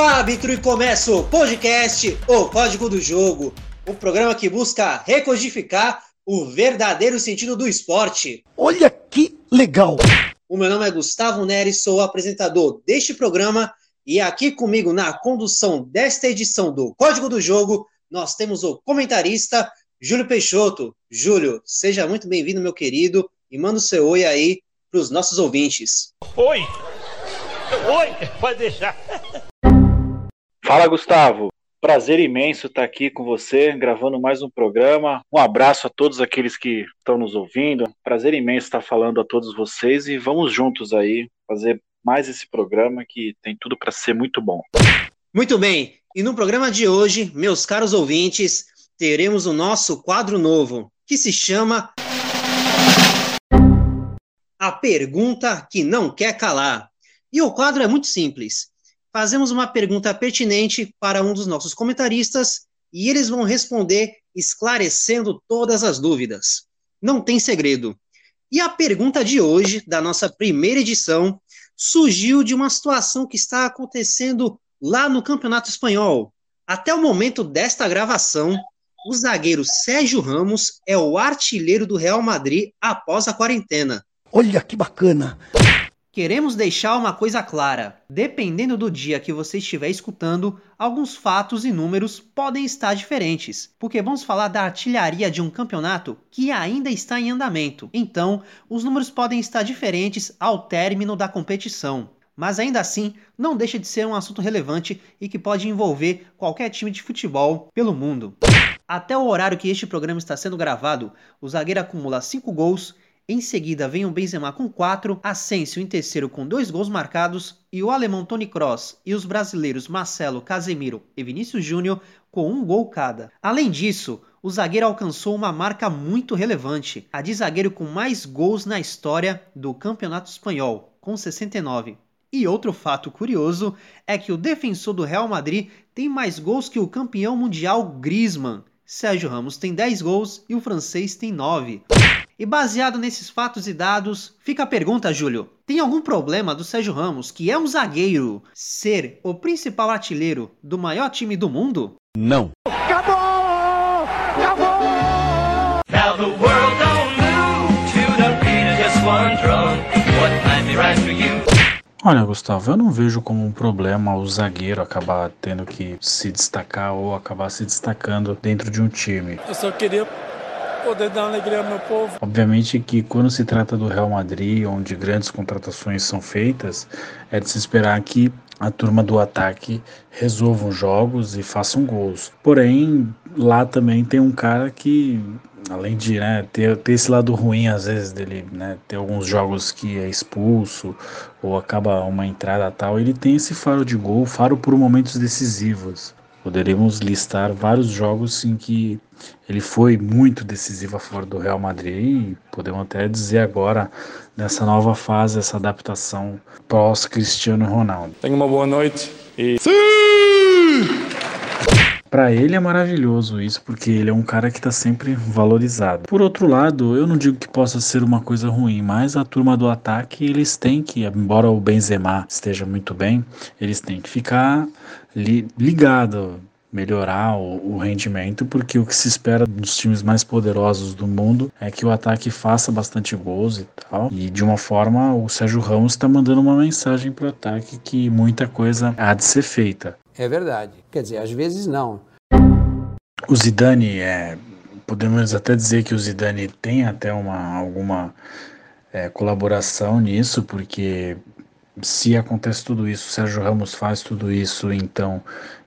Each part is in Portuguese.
árbitro e começa o podcast O Código do Jogo, o programa que busca recodificar o verdadeiro sentido do esporte. Olha que legal! O meu nome é Gustavo Neres, sou o apresentador deste programa e aqui comigo na condução desta edição do Código do Jogo, nós temos o comentarista Júlio Peixoto. Júlio, seja muito bem-vindo, meu querido, e manda o seu oi aí para os nossos ouvintes. Oi! Oi! Pode deixar. Fala, Gustavo. Prazer imenso estar aqui com você, gravando mais um programa. Um abraço a todos aqueles que estão nos ouvindo. Prazer imenso estar falando a todos vocês e vamos juntos aí fazer mais esse programa que tem tudo para ser muito bom. Muito bem. E no programa de hoje, meus caros ouvintes, teremos o nosso quadro novo, que se chama A Pergunta que Não Quer Calar. E o quadro é muito simples fazemos uma pergunta pertinente para um dos nossos comentaristas e eles vão responder esclarecendo todas as dúvidas. Não tem segredo. E a pergunta de hoje, da nossa primeira edição, surgiu de uma situação que está acontecendo lá no Campeonato Espanhol. Até o momento desta gravação, o zagueiro Sérgio Ramos é o artilheiro do Real Madrid após a quarentena. Olha que bacana! Queremos deixar uma coisa clara: dependendo do dia que você estiver escutando, alguns fatos e números podem estar diferentes, porque vamos falar da artilharia de um campeonato que ainda está em andamento. Então, os números podem estar diferentes ao término da competição. Mas ainda assim, não deixa de ser um assunto relevante e que pode envolver qualquer time de futebol pelo mundo. Até o horário que este programa está sendo gravado, o zagueiro acumula 5 gols em seguida vem o Benzema com 4, Asensio em terceiro com 2 gols marcados e o alemão Toni Kroos e os brasileiros Marcelo, Casemiro e Vinícius Júnior com um gol cada. Além disso, o zagueiro alcançou uma marca muito relevante, a de zagueiro com mais gols na história do Campeonato Espanhol, com 69. E outro fato curioso é que o defensor do Real Madrid tem mais gols que o campeão mundial Griezmann. Sérgio Ramos tem 10 gols e o francês tem 9. E baseado nesses fatos e dados, fica a pergunta, Júlio: tem algum problema do Sérgio Ramos, que é um zagueiro, ser o principal artilheiro do maior time do mundo? Não. Acabou! Acabou! Now the world don't move to the beat of just one drum. What might be right for you? Olha, Gustavo, eu não vejo como um problema o zagueiro acabar tendo que se destacar ou acabar se destacando dentro de um time. Eu só queria poder dar alegria ao meu povo. Obviamente que quando se trata do Real Madrid, onde grandes contratações são feitas, é de se esperar que a turma do ataque resolvam jogos e façam gols. Porém, lá também tem um cara que além de né, ter, ter esse lado ruim às vezes dele né, ter alguns jogos que é expulso ou acaba uma entrada tal, ele tem esse faro de gol, faro por momentos decisivos. Poderíamos listar vários jogos em que ele foi muito decisivo a favor do Real Madrid e podemos até dizer agora nessa nova fase, essa adaptação pós Cristiano Ronaldo. Tenha uma boa noite e Para ele é maravilhoso isso, porque ele é um cara que está sempre valorizado. Por outro lado, eu não digo que possa ser uma coisa ruim, mas a turma do ataque, eles têm que, embora o Benzema esteja muito bem, eles têm que ficar li ligado, melhorar o, o, rendimento, porque o que se espera dos times mais poderosos do mundo é que o ataque faça bastante gols e tal. E de uma forma, o Sérgio Ramos está mandando uma mensagem para o ataque que muita coisa há de ser feita. É verdade. Quer dizer, às vezes não. O Zidane, é, podemos até dizer que o Zidane tem até uma, alguma é, colaboração nisso, porque se acontece tudo isso, o Sérgio Ramos faz tudo isso, então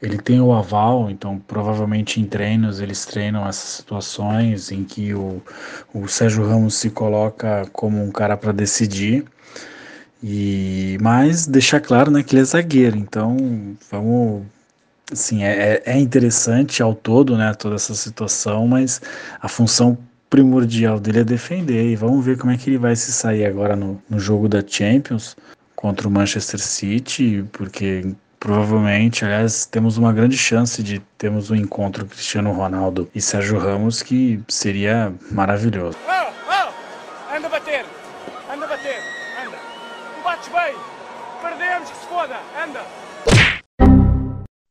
ele tem o aval, então provavelmente em treinos eles treinam essas situações em que o, o Sérgio Ramos se coloca como um cara para decidir. E mas deixar claro, né, que ele é zagueiro. Então, vamos assim, é, é interessante ao todo, né, toda essa situação, mas a função primordial dele é defender. E vamos ver como é que ele vai se sair agora no, no jogo da Champions contra o Manchester City, porque provavelmente, aliás, temos uma grande chance de termos um encontro Cristiano Ronaldo e Sérgio Ramos que seria maravilhoso. Oh, oh! Anda bater! Anda bater! Bates bem! Perdemos que se foda! Anda!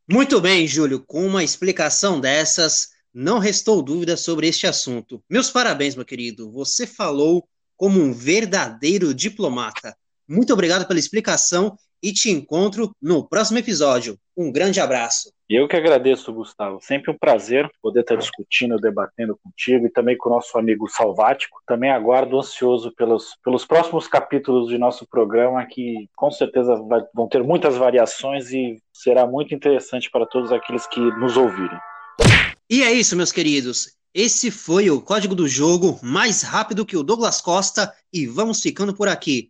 Muito bem, Júlio. Com uma explicação dessas, não restou dúvida sobre este assunto. Meus parabéns, meu querido. Você falou como um verdadeiro diplomata. Muito obrigado pela explicação e te encontro no próximo episódio. Um grande abraço. Eu que agradeço, Gustavo. Sempre um prazer poder estar discutindo, debatendo contigo e também com o nosso amigo Salvático. Também aguardo ansioso pelos, pelos próximos capítulos de nosso programa, que com certeza vai, vão ter muitas variações e será muito interessante para todos aqueles que nos ouvirem. E é isso, meus queridos. Esse foi o código do jogo mais rápido que o Douglas Costa e vamos ficando por aqui.